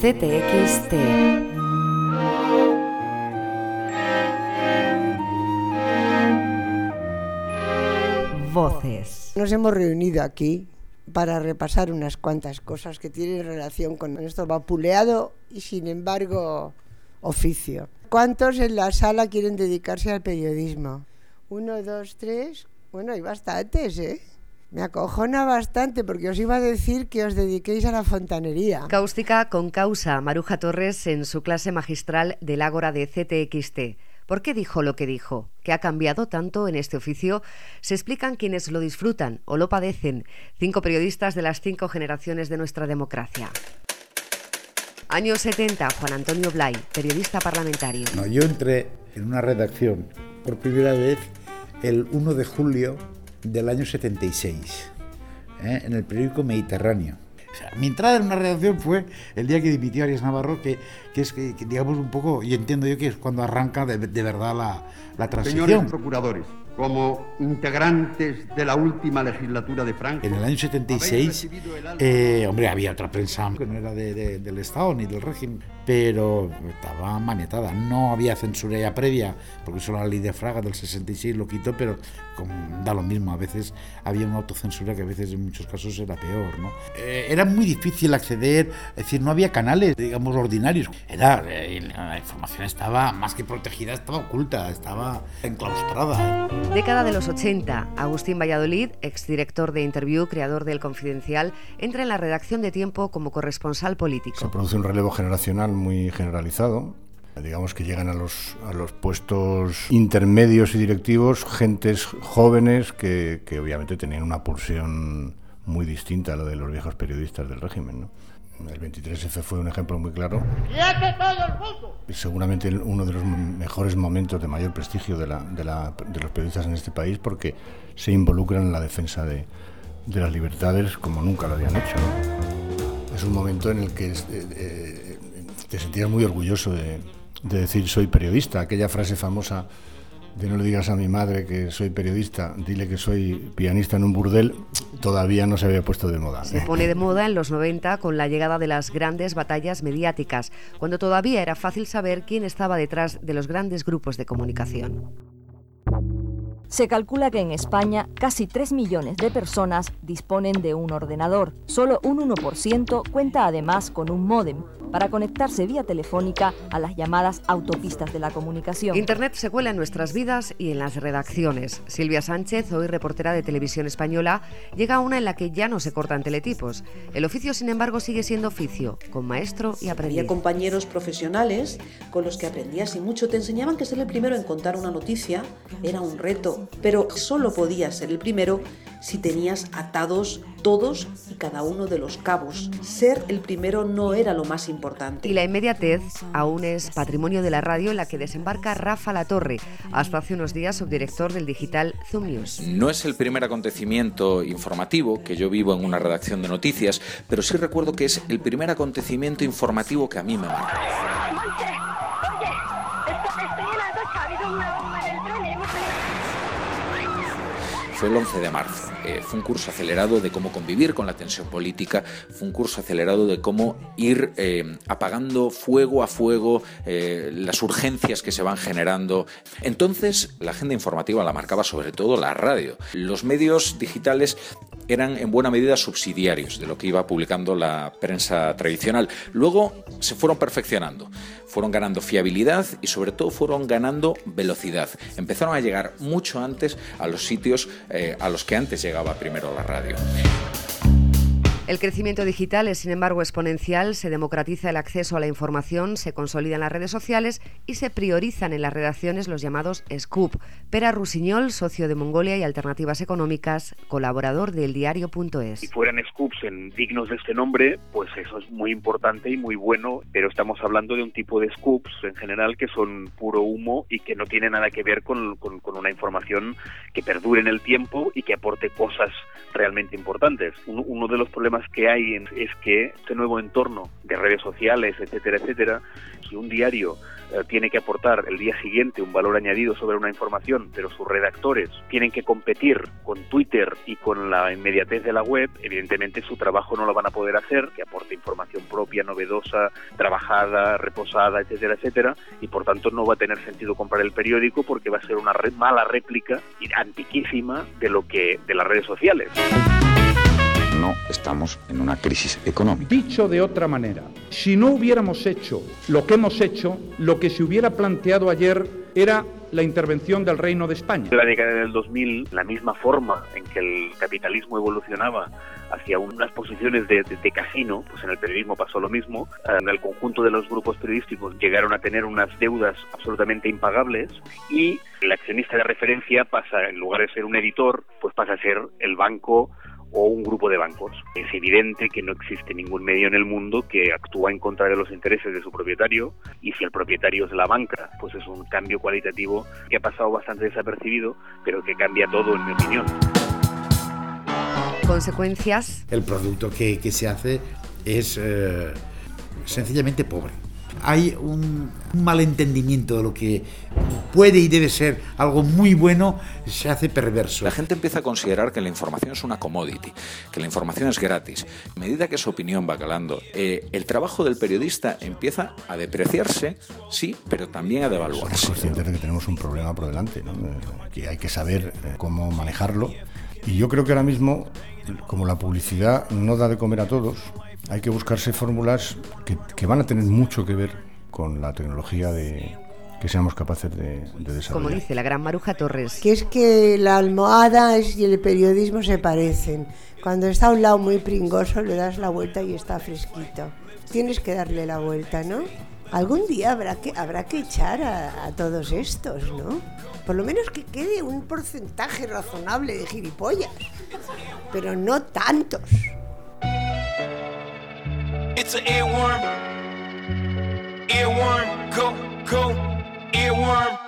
CTXT Voces. Nos hemos reunido aquí para repasar unas cuantas cosas que tienen relación con nuestro vapuleado y sin embargo oficio. ¿Cuántos en la sala quieren dedicarse al periodismo? Uno, dos, tres. Bueno, hay bastantes, ¿eh? Me acojona bastante porque os iba a decir que os dediquéis a la fontanería. Cáustica con causa, Maruja Torres en su clase magistral del Ágora de CTXT. ¿Por qué dijo lo que dijo? ¿Qué ha cambiado tanto en este oficio? Se explican quienes lo disfrutan o lo padecen. Cinco periodistas de las cinco generaciones de nuestra democracia. Años 70, Juan Antonio Blay, periodista parlamentario. No, yo entré en una redacción por primera vez el 1 de julio del año 76, ¿eh? en el periódico Mediterráneo. O sea, mi entrada en una redacción fue el día que dimitió Arias Navarro, que, que es, que, digamos, un poco, y entiendo yo que es cuando arranca de, de verdad la, la transición. Señores procuradores, como integrantes de la última legislatura de Franco. En el año 76, eh, hombre, había otra prensa que no era de, de, del Estado ni del régimen, pero estaba manetada. No había censura ya previa, porque solo la ley de Fraga del 66 lo quitó, pero como, da lo mismo. A veces había una autocensura que a veces en muchos casos era peor. ¿no? Eh, era muy difícil acceder, es decir, no había canales, digamos, ordinarios. Era, eh, la información estaba más que protegida, estaba oculta, estaba enclaustrada. Década de los 80, Agustín Valladolid, exdirector de Interview, creador del Confidencial, entra en la redacción de Tiempo como corresponsal político. Se produce un relevo generacional muy generalizado. Digamos que llegan a los, a los puestos intermedios y directivos gentes jóvenes que, que obviamente tenían una pulsión muy distinta a la de los viejos periodistas del régimen. ¿no? El 23F fue un ejemplo muy claro. Seguramente uno de los mejores momentos de mayor prestigio de, la, de, la, de, los periodistas en este país porque se involucran en la defensa de, de las libertades como nunca lo habían hecho. ¿no? Es un momento en el que eh, eh, te sentías muy orgulloso de, de decir soy periodista, aquella frase famosa de no le digas a mi madre que soy periodista, dile que soy pianista en un burdel, todavía no se había puesto de moda. Se pone de moda en los 90 con la llegada de las grandes batallas mediáticas, cuando todavía era fácil saber quién estaba detrás de los grandes grupos de comunicación. Se calcula que en España casi 3 millones de personas disponen de un ordenador. Solo un 1% cuenta además con un módem para conectarse vía telefónica a las llamadas autopistas de la comunicación. Internet se cuela en nuestras vidas y en las redacciones. Silvia Sánchez, hoy reportera de Televisión Española, llega a una en la que ya no se cortan teletipos. El oficio, sin embargo, sigue siendo oficio, con maestro y aprendiz. Había compañeros profesionales con los que aprendías y mucho. Te enseñaban que ser el primero en contar una noticia era un reto, pero solo podías ser el primero si tenías atados todos y cada uno de los cabos. Ser el primero no era lo más importante. Y la inmediatez aún es patrimonio de la radio en la que desembarca Rafa Latorre, hasta hace unos días subdirector del digital Zoom News. No es el primer acontecimiento informativo que yo vivo en una redacción de noticias, pero sí recuerdo que es el primer acontecimiento informativo que a mí me marcó. Fue el 11 de marzo. Eh, fue un curso acelerado de cómo convivir con la tensión política, fue un curso acelerado de cómo ir eh, apagando fuego a fuego eh, las urgencias que se van generando. Entonces, la agenda informativa la marcaba sobre todo la radio. Los medios digitales eran en buena medida subsidiarios de lo que iba publicando la prensa tradicional. Luego se fueron perfeccionando, fueron ganando fiabilidad y sobre todo fueron ganando velocidad. Empezaron a llegar mucho antes a los sitios eh, a los que antes llegaba primero la radio. El crecimiento digital es, sin embargo, exponencial, se democratiza el acceso a la información, se consolidan las redes sociales y se priorizan en las redacciones los llamados scoop. Pera Rusiñol, socio de Mongolia y Alternativas Económicas, colaborador del diario.es. Si fueran scoops en dignos de este nombre, pues eso es muy importante y muy bueno, pero estamos hablando de un tipo de scoops en general que son puro humo y que no tiene nada que ver con, con, con una información que perdure en el tiempo y que aporte cosas realmente importantes. Uno, uno de los problemas problemas que hay es que este nuevo entorno de redes sociales, etcétera, etcétera, si un diario eh, tiene que aportar el día siguiente un valor añadido sobre una información, pero sus redactores tienen que competir con Twitter y con la inmediatez de la web, evidentemente su trabajo no lo van a poder hacer, que aporte información propia, novedosa, trabajada, reposada, etcétera, etcétera, y por tanto no va a tener sentido comprar el periódico porque va a ser una mala réplica y antiquísima de lo que de las redes sociales no estamos en una crisis económica. Dicho de otra manera, si no hubiéramos hecho lo que hemos hecho, lo que se hubiera planteado ayer era la intervención del Reino de España. En la década del 2000, la misma forma en que el capitalismo evolucionaba hacia unas posiciones de, casino, pues en el periodismo pasó lo mismo. En el conjunto de los grupos periodísticos llegaron a tener unas deudas absolutamente impagables y el accionista de referencia pasa, en lugar de ser un editor, pues pasa a ser el banco o un grupo de bancos. Es evidente que no existe ningún medio en el mundo que actúa en contra de los intereses de su propietario y si el propietario es la banca, pues es un cambio cualitativo que ha pasado bastante desapercibido, pero que cambia todo en mi opinión. Consecuencias. El producto que, se hace es eh, sencillamente pobre hay un, malentendimiento de lo que puede y debe ser algo muy bueno, se hace perverso. La gente empieza a considerar que la información es una commodity, que la información es gratis. A medida que su opinión va calando, eh, el trabajo del periodista empieza a depreciarse, sí, pero también a devaluarse. Somos conscientes de que tenemos un problema por delante, que hay que saber eh, cómo manejarlo. Y yo creo que ahora mismo, como la publicidad no da de comer a todos, hay que buscarse fórmulas que, van a tener mucho que ver con la tecnología de, que seamos capaces de, desarrollar. Como dice la gran Maruja Torres. Que es que la almohada y el periodismo se parecen. Cuando está a un lado muy pringoso le das la vuelta y está fresquito. Tienes que darle la vuelta, ¿no? Algún día habrá que, habrá que echar a, a todos estos, ¿no? Por lo menos que quede un porcentaje razonable de gilipollas. Pero no tantos. It's an earworm. Earworm. Go, go. Earworm.